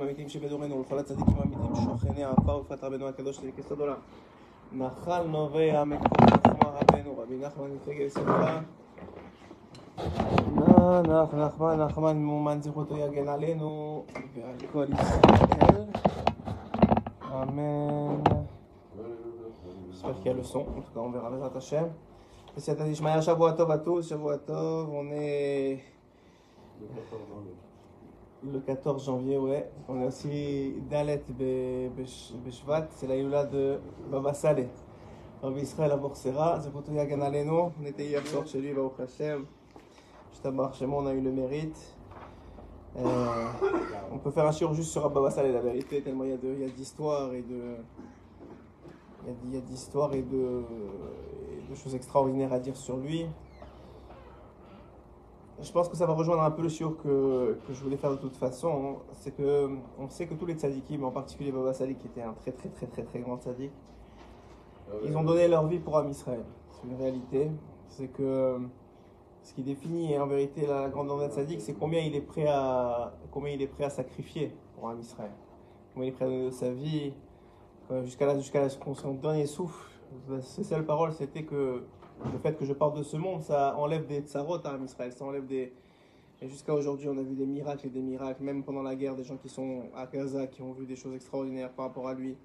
האמיתיים שבדורנו ולכל הצדיקים האמיתיים שוכני העפר ופרט רבנו הקדוש צדיק יסוד עולם. נחל נובע מקור חוכמה רבנו רבי נחמן מפגל שמחה. נח נחמן נחמן מאומן זכותו יגן עלינו ועל כל ישראל. Amen. J'espère. En tout cas, on verra Bezrat Hashem. בסייעתא דשמיא, שבוע טוב à שבוע טוב. On le 14 janvier, ouais. On est aussi Dalet Be- Besh- Beshvat, c'est la Yula de Baba Saleh. Rabbi Israël Aborsera, Zekoto Yagan Aleno. On était hier soir chez lui, Baruch Hashem. Shtabach Shemo, on a eu le mérite. Euh, on peut faire un chir juste sur Baba Saleh, la vérité, tellement il y a a d'histoires et de. Il y a- a d'histoires et de choses extraordinaires à dire sur lui. Je pense que ça va rejoindre un peu le shiur que, que je voulais faire de toute façon. C'est que on sait que tous les tzadikim, mais en particulier Baba Salih, qui était un très très très très très grand tzadik, ils ont donné leur vie pour Am Israël. C'est une réalité. C'est que ce qui définit en vérité la grandeur d'un tzadik, c'est combien il est prêt à combien il est prêt à sacrifier pour Am Israël. Combien il est prêt à donner de sa vie euh, jusqu'à jusqu'à la- son dernier souffle. Ses seules paroles, c'était que le fait que je parte de ce monde, ça enlève des tsarot à Am Israël, ça enlève des... Jusqu'à aujourd'hui, on a vu des miracles et des miracles, même pendant la guerre, des gens qui sont à Gaza, qui ont vu des choses extraordinaires par rapport à lui.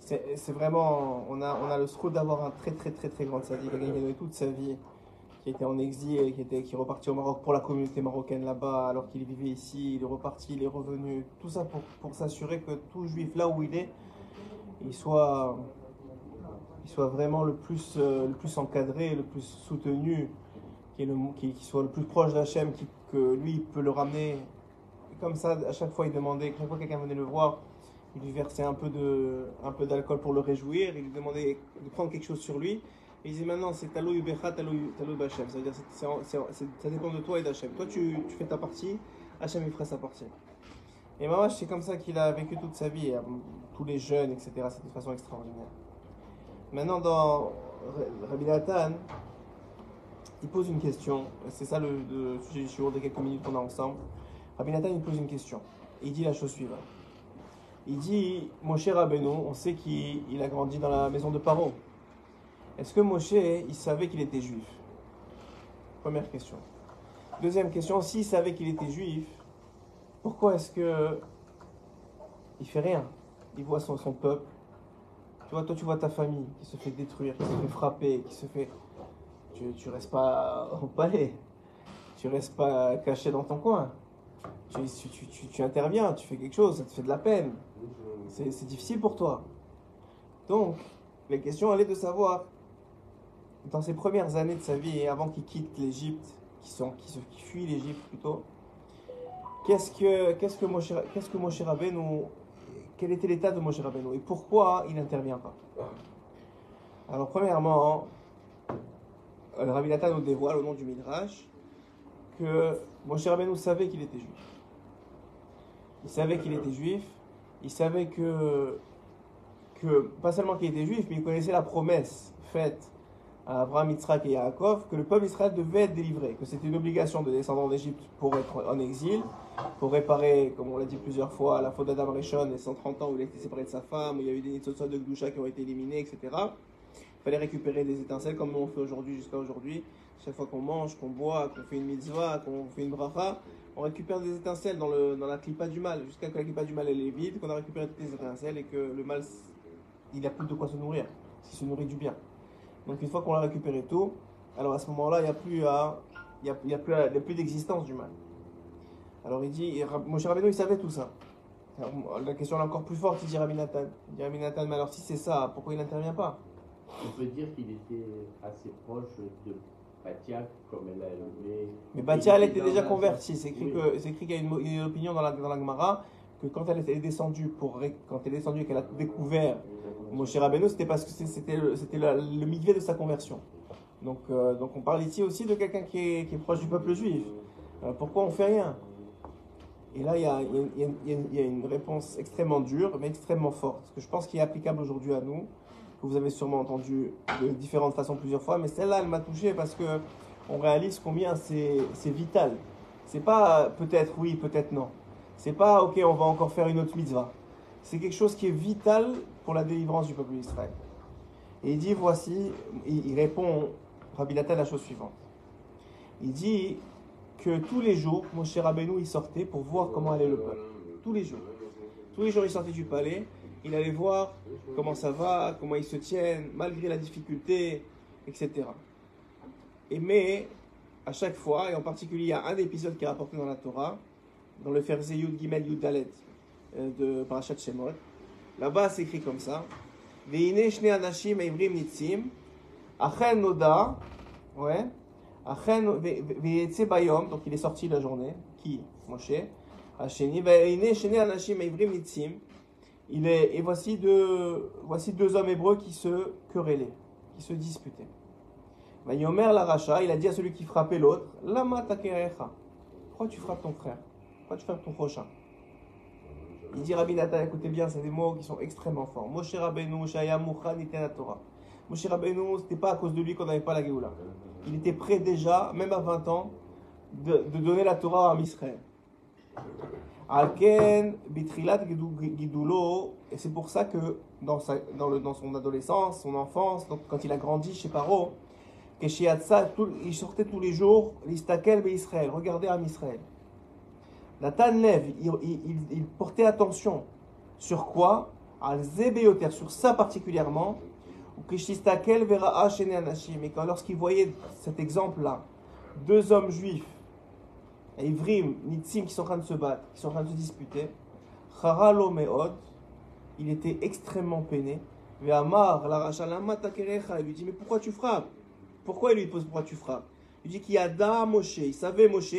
C'est vraiment... On a, on a le scrut d'avoir un très très très très grand sadique, qui a donné toute sa vie, qui était en exil, qui, était, qui est reparti au Maroc pour la communauté marocaine là-bas, alors qu'il vivait ici, il est reparti, il est revenu. Tout ça pour, pour s'assurer que tout juif, là où il est, il soit il soit vraiment le plus, euh, le plus encadré, le plus soutenu, qui, est le, qui, qui soit le plus proche d'Hachem, qui- que lui il peut le ramener. Comme ça, à chaque fois il demandait, chaque fois que quelqu'un venait le voir, il lui versait un peu d'alcool pour le réjouir, il lui demandait de prendre quelque chose sur lui. Et il disait maintenant c'est talou yubecha, talou b'Hachem. Ça veut dire ça dépend de toi et d'Hachem. Toi tu, tu fais ta partie, Hachem il fera sa partie. Et moi c'est comme ça qu'il a vécu toute sa vie, euh, tous les jeunes, etc. C'est de façon extraordinaire. Maintenant, dans Ra- Rabbi Nathan, il pose une question. C'est ça le, sujet du shiur de quelques minutes qu'on a ensemble. Rabbi Nathan, il pose une question. Il dit la chose suivante. Il dit, Moshe Rabbeinu, on sait qu'il il a grandi dans la maison de Paro. Est-ce que Moshe, il savait qu'il était juif? Première question. Deuxième question, s'il savait qu'il était juif, pourquoi est-ce que il fait rien? Il voit son peuple, tu vois, toi, tu vois ta famille qui se fait détruire, qui se fait frapper, qui se fait. Tu, tu restes pas au palais. Tu restes pas caché dans ton coin. Tu, tu, tu, tu- interviens, tu fais quelque chose, ça te fait de la peine. C'est difficile pour toi. Donc, la question, elle est de savoir, dans ses premières années de sa vie, et avant qu'il quitte l'Égypte, qui, sont, l'Égypte plutôt, qu'est-ce que, qu'est-ce que Moshe, qu'est-ce que Moshe Rabbeinu quel était l'état de Moshe Rabbeinu et pourquoi il n'intervient pas. Alors premièrement, le Rabbi Nathan nous dévoile au nom du Midrash que Moshe Rabbeinu savait qu'il était juif. Il savait qu'il était juif, il savait que, que pas seulement qu'il était juif, mais il connaissait la promesse faite à Abraham, Yitzhak et Yaakov que le peuple d'Israël devait être délivré, que c'était une obligation de descendre en Égypte pour être en exil, pour réparer, comme on l'a dit plusieurs fois, la faute d'Adam Rishon, les 130 ans où il a été séparé de sa femme, où il y a eu des nitzotzot de Gdusha qui ont été éliminés, etc. Il fallait récupérer des étincelles comme on fait aujourd'hui jusqu'à aujourd'hui. Chaque fois qu'on mange, qu'on boit, qu'on fait une mitzvah, qu'on fait une bracha, on récupère des étincelles dans, le, dans la clipa du mal, jusqu'à que la clipa du mal elle est vide, qu'on a récupéré toutes les étincelles et que le mal, il n'a plus de quoi se nourrir, s'il se nourrit du bien. Donc une fois qu'on a récupéré tout, alors à ce moment-là, il n'y a plus, à- il y a, il y a plus, à- il y a plus d'existence du mal. Alors il dit, Moshe Rabbeinu, il savait tout ça. Alors, la question est encore plus forte, il dit Rabbi Nathan. Il dit Rabbi Nathan, mais alors si c'est ça, pourquoi il n'intervient pas? On peut dire qu'il était assez proche de Batia, comme elle a nommé. Mais Batia, elle était déjà la- convertie. C'est écrit Oui. qu'il y a une, opinion dans la, dans la Gemara quand elle était descendue, pour, quand elle est descendue et qu'elle a découvert Moshe Rabbeinu, c'était parce que c'était le, le milieu de sa conversion. Donc, euh, donc on parle ici aussi de quelqu'un qui est, est proche du peuple juif. Euh, pourquoi on fait rien? Et là, il y, a, une réponse extrêmement dure, mais extrêmement forte, que je pense qui est applicable aujourd'hui à nous, que vous avez sûrement entendu de différentes façons plusieurs fois, mais celle-là, elle m'a touché parce que on réalise combien c'est vital. C'est pas peut-être oui, peut-être non. C'est pas, ok, on va encore faire une autre mitzvah. C'est quelque chose qui est vital pour la délivrance du peuple d'Israël. Et il dit, voici, il, répond, Rabbi Nathan, la chose suivante. Il dit que tous les jours, Moshe Rabbeinu, il sortait pour voir comment allait le peuple. Tous les jours. Tous les jours, il sortait du palais, il allait voir comment ça va, comment ils se tiennent, malgré la difficulté, etc. Et mais, à chaque fois, et en particulier, il y a un épisode qui est rapporté dans la Torah, dans le verset Yud Gimel Yud Dalet euh, de Parashat Shemot. Là-bas, c'est écrit comme ça. Veine shne anashim eivrim nitzim, achen noda, ouais, achen ve'etze bayom, donc il est sorti la journée, qui Moshe, Hacheni, veine shne anashim eivrim nitzim, il est, et voici deux, voici deux hommes hébreux qui se querellaient, qui se disputaient. Vayomer la racha, il a dit à celui qui frappait l'autre, Lama takerecha, pourquoi tu frappes ton frère? Tu frappes ton prochain Il dit Rabbi Nathan, écoutez bien, c'est des mots qui sont extrêmement forts. Moshe Rabbeinu, Shaya Mouchan, la Torah. Moshe Rabbeinu, c'était pas à cause de lui qu'on n'avait pas la Géoula. Il était prêt déjà, même à 20 ans, de, donner la Torah à Israël. Alken, Bitrilat Gidulo, et c'est pour ça que dans, dans, le, dans son adolescence, son enfance, quand il a grandi chez Paro, il sortait tous les jours, l'Istakel Israël, regardez à Israël. Nathan Lev, il, portait attention sur quoi? Al sur ça particulièrement. Et quand lorsqu'il voyait cet exemple-là, deux hommes juifs, Ivrim, Nitzim, qui sont en train de se battre, qui sont en train de se disputer, il était extrêmement peiné. Amar, il lui dit Mais pourquoi tu frappes? Pourquoi il lui pose Pourquoi tu frappes? Il dit qu'il y a Da Moshe, il savait Moshe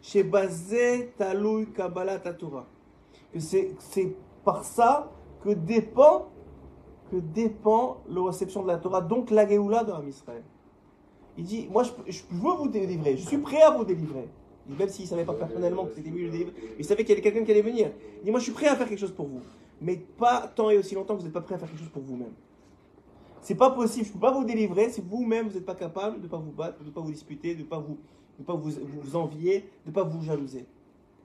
chez Bazé Taloui Kabbalah Torah. Que c'est par ça que dépend, que dépend la réception de la Torah, donc la Géoula dans Israël. Il dit, moi je, veux vous délivrer, je suis prêt à vous délivrer. Même s'il ne savait pas personnellement que c'était lui le délivrer, il savait qu'il y avait quelqu'un qui allait venir. Il dit, moi je suis prêt à faire quelque chose pour vous. Mais pas tant et aussi longtemps que vous n'êtes pas prêt à faire quelque chose pour vous-même. C'est pas possible, je ne peux pas vous délivrer si vous-même vous n'êtes pas capable de ne pas vous battre, de ne pas vous disputer, de ne pas vous de ne pas vous, vous, envier, de ne pas vous jalouser.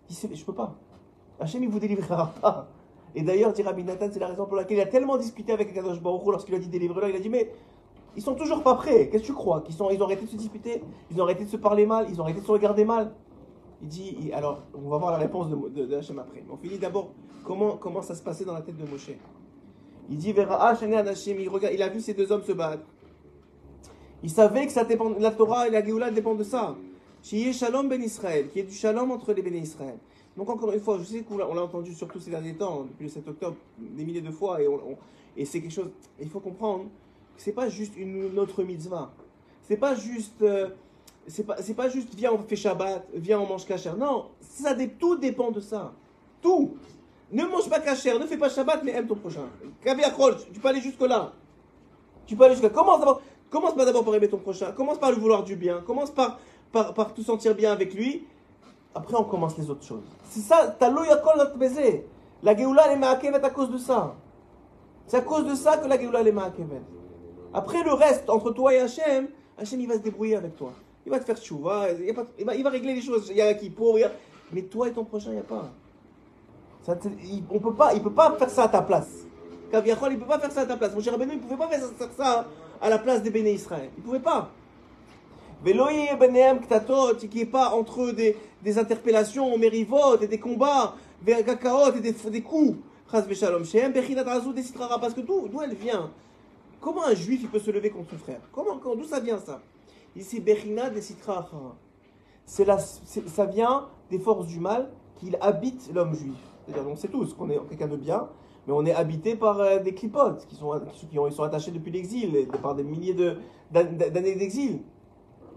Il dit, je ne peux pas. Hachem, il vous délivrera pas. Et d'ailleurs, dit Rabbi Nathan, c'est la raison pour laquelle il a tellement discuté avec Kadosh Baruch lorsqu'il a dit délivrer il a dit, mais ils sont toujours pas prêts. Qu'est-ce que tu crois? Qu'ils sont, ils ont arrêté de se disputer, ils ont arrêté de se parler mal, ils ont arrêté de se regarder mal. Il dit, alors, on va voir la réponse de, de, Hachem après. Mais on finit d'abord comment, comment ça se passait dans la tête de Moshe? Il dit, Vera Hachem, il, regarde, il a vu ces deux hommes se battre. Il savait que ça dépend, la Torah et la Géoula dépendent de ça. Qui Shalom Ben Israël, qui est du Shalom entre les Ben Israël. Donc encore une fois, je sais qu'on l'a entendu surtout ces derniers temps, depuis le 7 octobre, des milliers de fois, et, c'est quelque chose, il faut comprendre que c'est pas juste une autre mitzvah. C'est pas juste, euh, c'est pas, pas juste viens on fait Shabbat, viens on mange kasher. Non, ça, tout dépend de ça. Tout. Ne mange pas kasher, ne fais pas Shabbat, mais aime ton prochain. tu peux aller jusque là. Tu peux aller jusque là. Commence d'abord, pas d'abord par aimer ton prochain. Commence par le vouloir du bien. Commence par par, tout sentir bien avec lui, après on commence les autres choses. C'est ça, t'as l'oyakol notre baiser? La Géoula est ma'akevet à cause de ça. C'est à cause de ça que la Géoula est ma'akevet. Après le reste, entre toi et Hachem, Hachem il va se débrouiller avec toi. Il va te faire chouva, il, va, régler les choses. Il y a qui pour, mais toi et ton prochain, il n'y a pas. Il, on peut pas. Il peut pas faire ça à ta place. Kaviachol, il peut pas faire ça à ta place. Mon cher Abénou, il pouvait pas faire ça à la place des béné Israël. Il pouvait pas. Ktatot, qui n'est pas entre eux des, des interpellations, mérivotes et des combats, et des, des coups. Parce que d'où elle vient? Comment un juif il peut se lever contre son frère? Comment, D'où ça vient ça? Ici, Bechina des C'est ça vient des forces du mal qu'il habite l'homme juif. C'est-à-dire, on sait tous qu'on est quelqu'un de bien, mais on est habité par euh, des clipotes qui sont, qui, ont, ils sont attachés depuis l'exil, par des milliers d'années d'exil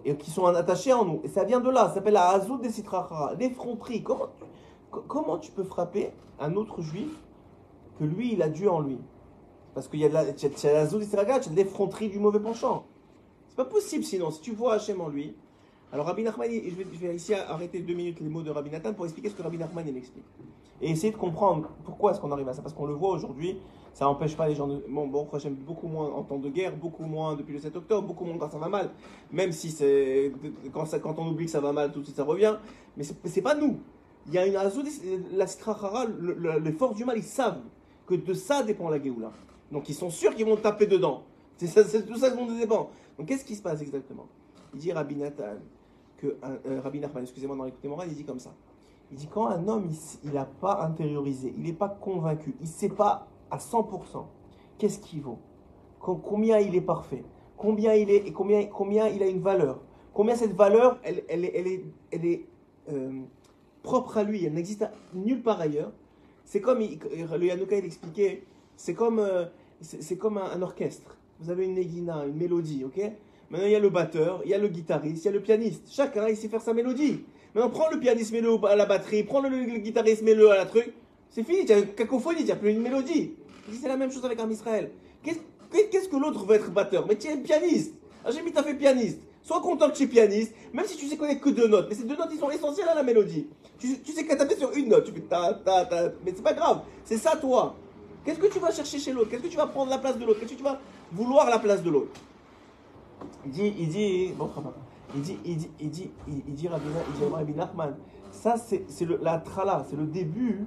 et qui sont attachés en nous. Et ça vient de là, ça s'appelle la Hazout des Sitrachara, l'effronterie. Comment, tu peux frapper un autre juif que lui, il a Dieu en lui? Parce qu'il y a de la, tu as, de l'effronterie du mauvais penchant. C'est pas possible sinon, si tu vois Hachem en lui. Alors Rabbi Nachman, je vais, je vais, ici arrêter deux minutes les mots de Rabbi Nathan pour expliquer ce que Rabbi Nachman il explique. Et essayer de comprendre pourquoi est-ce qu'on arrive à ça. Parce qu'on le voit aujourd'hui, ça n'empêche pas les gens de. Bon, bon j'aime beaucoup moins en temps de guerre, beaucoup moins depuis le 7 octobre, beaucoup moins quand ça va mal. Même si c'est. Quand, on oublie que ça va mal, tout de suite ça revient. Mais c'est pas nous. il y a une Azoud, la le- les forces du mal, ils savent que de ça dépend la Géoula. Donc ils sont sûrs qu'ils vont taper dedans. C'est tout ça dont dépend. Donc qu'est-ce qui se passe exactement? Il dit Rabbi Nathan, que, un- euh, Rabbi Nachman, excusez-moi, dans l'écoute morale, il dit comme ça. Il dit quand un homme, il n'a pas intériorisé, il n'est pas convaincu, il ne sait pas à 100% qu'est-ce qu'il vaut, com- combien il est parfait, combien il est, et combien, combien il a une valeur, combien cette valeur, elle, est, elle est, elle est, euh, propre à lui, elle n'existe nulle part ailleurs. C'est comme, le Yanouka il expliquait, c'est comme, euh, c'est comme un, orchestre. Vous avez une négina, une mélodie, ok? Maintenant, il y a le batteur, il y a le guitariste, il y a le pianiste. Chacun, il sait faire sa mélodie. Maintenant, prends le pianiste, mets-le à la batterie, prends le, le guitariste, mets-le à la truc. C'est fini, il y a une cacophonie, n'y a plus une mélodie. Dit, C'est la même chose avec un Israël. Qu'est-ce que l'autre veut être batteur? Mais tu es pianiste. J'ai mis, t'as fait pianiste. Sois content que tu es pianiste, même si tu sais connaître que deux notes. Mais ces deux notes, ils sont essentielles à la mélodie. Tu, tu sais qu'à taper sur une note, tu fais ta, ta, ta. Mais c'est pas grave, c'est ça toi. Qu'est-ce que tu vas chercher chez l'autre? Qu'est-ce que tu vas prendre la place de l'autre? Qu'est-ce que tu vas vouloir la place de l'autre? Il dit, il dit, bon, il dit, il dit, il dit, il, il dit, Rabbi, il dit Rabbi Nachman, ça c'est la trala, c'est le début,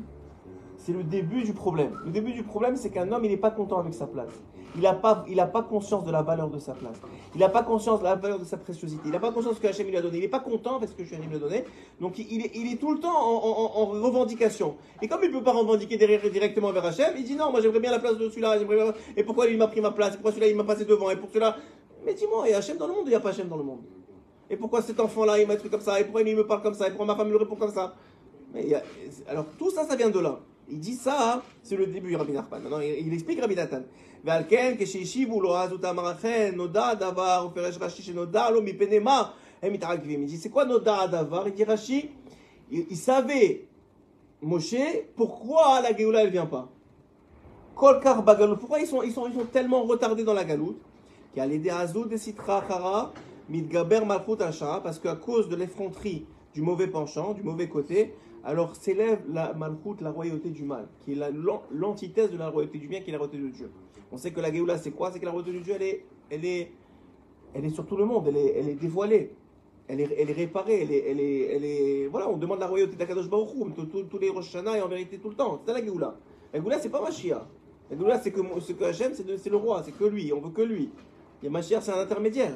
c'est le début du problème. Le début du problème, c'est qu'un homme, il n'est pas content avec sa place. Il n'a pas, il pas conscience de la valeur de sa place. Il n'a pas conscience de la valeur de sa préciosité. Il n'a pas conscience de ce que Hachem lui a donné. Il n'est pas content avec ce que Hachem lui a donné. Donc il, est, il est tout le temps en, en- en revendication. Et comme il ne peut pas revendiquer directement vers Hachem, il dit non, moi j'aimerais bien la place de celui-là. bien- Et pourquoi il m'a pris ma place? Et pourquoi celui-là il m'a passé devant? Et pour celui-là. Mais dis-moi, il y a Hachem dans le monde? Ou il n'y a pas Hachem dans le monde Et pourquoi cet enfant-là il m'a truc comme ça? Et pourquoi il me parle comme ça? Et pourquoi ma femme me répond comme ça? Mais alors tout ça, ça vient de là. Il dit ça, hein, c'est le début, Rabbi Nachman. Maintenant, il, il explique Rabbi Nathan. ועל כן, כשהשיבו לו אז אותם אכן, נודע הדבר, הוא פירש רש"י שנודע לו מפני מה הם מתעכבים. Il dit, c'est quoi נודע הדבר? Il dit Rashi, il, il savait, Moshe, pourquoi la Géoula, elle vient pas. Kol kar bagalout. Pourquoi ils sont, ils, sont, ils sont tellement retardés dans la galoute Qui a l'idée azou de sitra chara, mitgaber malchut asha, parce qu'à cause de l'effronterie du mauvais penchant, du mauvais côté, alors s'élève la malchut, la royauté du mal, qui est la- l'an- l'antithèse de la royauté du bien, qui est la royauté de Dieu. On sait que la Géoula, c'est quoi? C'est que la royauté de Dieu, elle est, elle est, elle est sur tout le monde, elle est, elle est dévoilée. Elle est, elle est réparée, elle est, elle est, Voilà, on demande la royauté d'Akadosh Baruch tous- les Rosh et en vérité tout le temps. C'est ça la Géoula. La Géoula, c'est pas Mashiach. La Géoula, c'est que, ce que Hachem, c'est le roi, c'est que lui, on veut que lui. Et Mashiach, c'est un intermédiaire.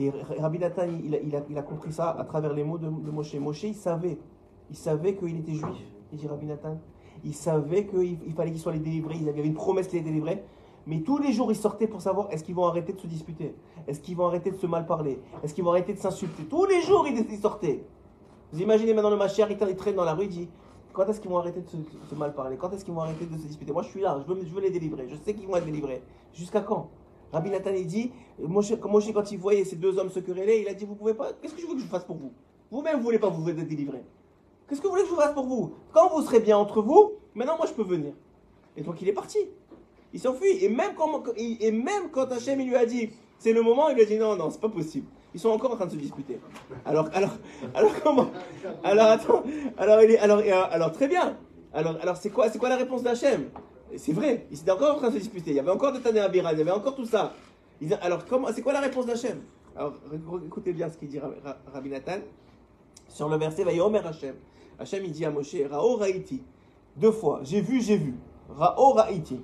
Et Rabbi Nathan, il a, compris ça à travers les mots de, Moshe. Moshe, il savait. Il savait qu'il était juif, il dit Rabbi Nathan. Il savait qu'il il fallait qu'il soit les délivré. Il y avait une promesse qu'il les délivrait. Mais tous les jours, il sortait pour savoir est-ce qu'ils vont arrêter de se disputer? Est-ce qu'ils vont arrêter de se mal parler? Est-ce qu'ils vont arrêter de s'insulter? Tous les jours, il, il sortait. Vous imaginez maintenant le Machar, il tra- il traîne dans la rue, il dit quand est-ce qu'ils vont arrêter de se, se mal parler? Quand est-ce qu'ils vont arrêter de se disputer? Moi, je suis là, je veux, je veux les délivrer. Je sais qu'ils vont être délivrés. Jusqu'à quand? Rabbi Nathan, il dit quand il voyait ces deux hommes se quereller, il a dit Vous pouvez pas, qu'est-ce que je veux que je fasse pour vous? Vous-même, vous voulez pas vous être délivrés. Qu'est-ce que vous voulez que je fasse pour vous? Quand vous serez bien entre vous, maintenant, moi, je peux venir. Et donc, il est parti. Il s'enfuit. Et même quand, et quand Hachem il lui a dit c'est le moment, il lui a dit non, non, c'est pas possible. Ils sont encore en train de se disputer. Alors, alors, alors comment? Alors attends, alors, il est, alors, euh, alors très bien. Alors, alors c'est quoi, c'est quoi la réponse d'Hachem? C'est vrai, ils étaient encore en train de se disputer. Il y avait encore de Tané il y avait encore tout ça. Alors c'est quoi la réponse d'Hachem? Alors écoutez bien ce qu'il dit Ra- Ra- Rabbi Nathan sur le verset Vayomer Hachem. Hachem il dit à Moshe Rao Raïti deux fois. J'ai vu, j'ai vu. Rao Raïti.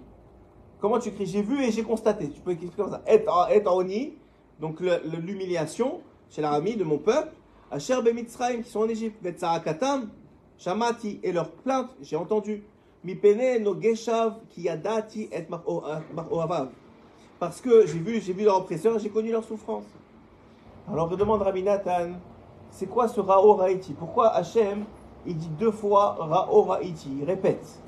Comment tu écris J'ai vu et j'ai constaté. Tu peux écrire comme ça. Et, et oni, donc l'humiliation chez l'arami de mon peuple. Asher Bemitzraim qui sont en Égypte. Betzarakatam, Shamati et leur plainte, j'ai entendu. Parce que j'ai vu, j'ai vu leur oppresseur, j'ai connu leur souffrance. Alors je demande Rabbi Nathan, c'est quoi ce Rao Raïti Pourquoi Hachem, il dit deux fois Rao Raïti Il répète.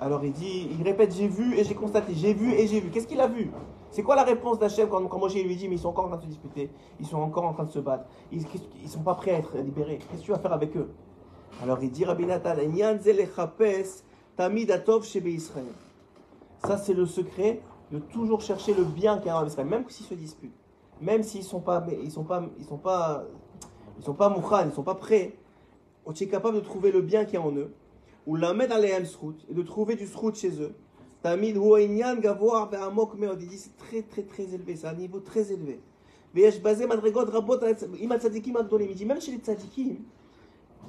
Alors il dit, il répète j'ai vu et j'ai constaté, j'ai vu et j'ai vu. Qu'est-ce qu'il a vu? C'est quoi la réponse d'Hachem quand, quand lui dit, mais ils sont encore en train de se disputer, ils sont encore en train de se battre, ils ne sont pas prêts à être libérés. Qu'est-ce que tu vas faire avec eux? Alors il dit, Rabbi Nathan, tamid atov Israël. Ça, c'est le secret de toujours chercher le bien qu'il y a en Israël, même s'ils se disputent, même s'ils sont pas, ils sont pas, ils sont pas, ils sont pas mouchan, ils sont pas prêts. Tu es capable de trouver le bien qu'il y a en eux, ou la mettre dans les et de trouver du srout chez eux. Tamid huainyan gavoar ve'amok meod. Il dit c'est très très très élevé, c'est un niveau très élevé. Ve'yesh bazé madrigot rabot ima tzadikim. Il dit même chez les tzadikim,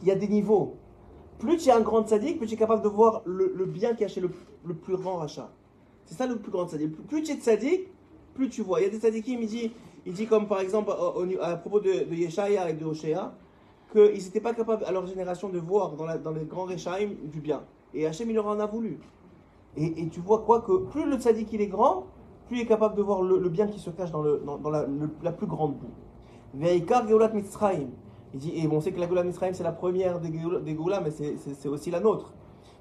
il y a des niveaux. Plus tu es un grand tzadik, plus tu es capable de voir le, bien chez le, le plus grand rachat. C'est ça le plus grand tzadik. Plus tu es tzadik, plus tu vois. Il y a des tzadikim, il dit, il dit comme par exemple à, propos de, de Yeshaya et de Hoshea, qu'ils n'étaient pas capables à leur génération de voir dans, les grands Rechaim du bien. Et Hachem, il leur en a voulu. Et, tu vois quoi que plus le tzaddik il est grand, plus il est capable de voir le, bien qui se cache dans, la, plus grande boue. Veikar Mitzrayim. Il dit, et on sait que la Geulat Mitzrayim c'est la première des, des mais c'est aussi la nôtre.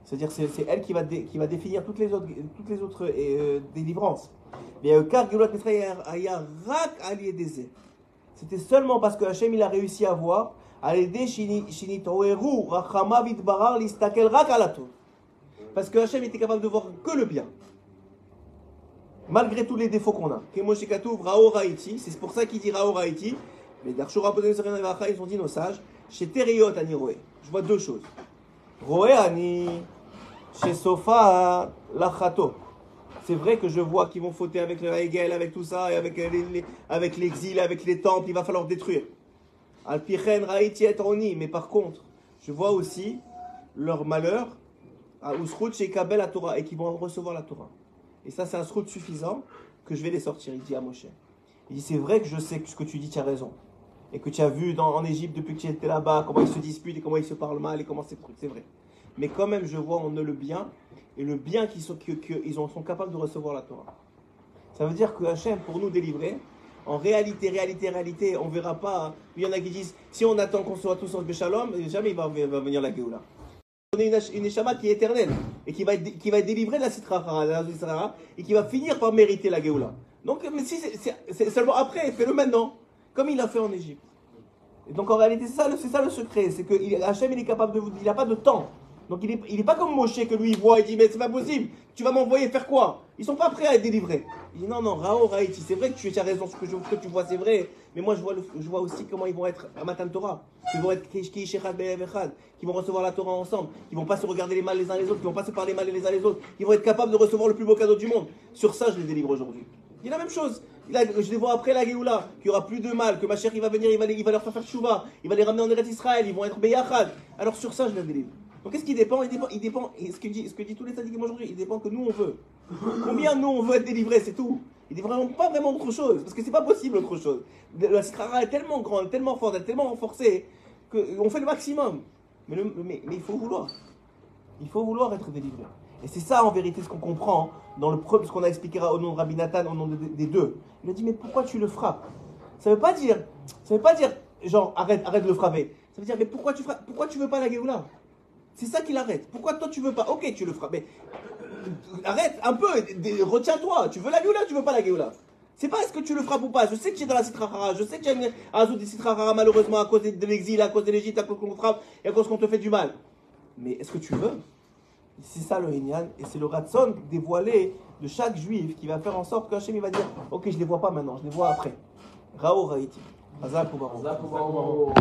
C'est-à-dire c'est elle qui va, qui va définir toutes les autres, toutes les autres euh, délivrances. Mitzrayim rak C'était seulement parce que Hachem il a réussi à voir. Parce que Hachem était capable de voir que le bien. Malgré tous les défauts qu'on a. C'est pour ça qu'il dit Rao Raiti. Mais Darshura ils ont dit nos sages. Chez Teriot Aniroé. Je vois deux choses. Roé Ani. Chez Sofa Lachato. C'est vrai que je vois qu'ils vont fauter avec le Hegel, avec tout ça, et avec, avec l'exil, avec les temples, il va falloir détruire. Alpichen Raiti et Mais par contre, je vois aussi leur malheur à chez Kabel à Torah et qui vont recevoir la Torah. Et ça, c'est un srout suffisant que je vais les sortir. Il dit à Moshe. Il dit C'est vrai que je sais que ce que tu dis, tu as raison. Et que tu as vu en Égypte depuis que tu étais là-bas, comment ils se disputent et comment ils se parlent mal et comment c'est c'est vrai. Mais quand même, je vois en eux le bien et le bien qu'ils sont, qu'ils sont capables de recevoir la Torah. Ça veut dire que Hachem, pour nous délivrer, en réalité, réalité, réalité, on verra pas. Il y en a qui disent si on attend qu'on soit tous en Béchalom, jamais il va, va venir la Géoula. On est une, une qui est éternelle et qui va qui va être délivrée de la Sitra et qui va finir par mériter la Géoula. Donc, mais si c'est seulement après, fais-le maintenant, comme il a fait en Égypte. Et donc en réalité, c'est ça, ça, le secret, c'est que Hachem il est capable de vous, il n'a pas de temps. Donc il n'est il est pas comme Moshe que lui il voit, il dit mais c'est pas possible, tu vas m'envoyer faire quoi? Ils sont pas prêts à être délivrés. Il dit non, non, Rao, Raïti, c'est vrai que tu, as raison, ce que, je, que tu vois c'est vrai, mais moi je vois, je vois aussi comment ils vont être à Matan Torah. Ils vont être qui vont recevoir la Torah ensemble, qui vont pas se regarder les mal les uns les autres, qui vont pas se parler mal les uns les autres, ils vont être capables de recevoir le plus beau cadeau du monde. Sur ça, je les délivre aujourd'hui. Il dit la même chose. je les vois après la Géoula, qu'il n'y aura plus de mal, que ma chère il va venir, il va, il va leur faire faire chouva, il va les ramener en Eretz Israël, ils vont être Beyachad. Alors sur ça, je les délivre. Donc qu'est-ce qui dépend? Il dépend, il dépend et ce que dit, ce que dit tous les sadikim aujourd'hui, il dépend que nous on veut. Combien nous on veut être délivrés, c'est tout. Il dit vraiment pas vraiment autre chose, parce que c'est pas possible autre chose. La strara est tellement grande, tellement forte, elle est tellement renforcée, qu'on fait le maximum. Mais, il faut vouloir. Il faut vouloir être délivré. Et c'est ça en vérité ce qu'on comprend dans le ce qu'on a expliqué au nom de Rabbi Nathan, au nom des deux. Il a dit mais pourquoi tu le frappes? Ça veut pas dire, ça veut pas dire genre arrête, arrête de le frapper. Ça veut dire mais pourquoi tu frappes, pourquoi tu veux pas la Géoula? C'est ça qui l'arrête. Pourquoi toi tu veux pas? Ok, tu le feras, mais arrête un peu, retiens-toi. Tu veux la Géoula, tu veux pas la Géoula? C'est pas est-ce que tu le frappes ou pas. Je sais que tu es dans la Citrahara, je sais que tu as une Azou des Citrahara malheureusement à cause de l'exil, à cause de l'Égypte, à cause qu'on frappe et à cause qu'on te fait du mal. Mais est-ce que tu veux? C'est ça le Hinyan et c'est le Ratson dévoilé de chaque juif qui va faire en sorte qu'Hachem va dire Ok, je les vois pas maintenant, je les vois après. Rao Raïti.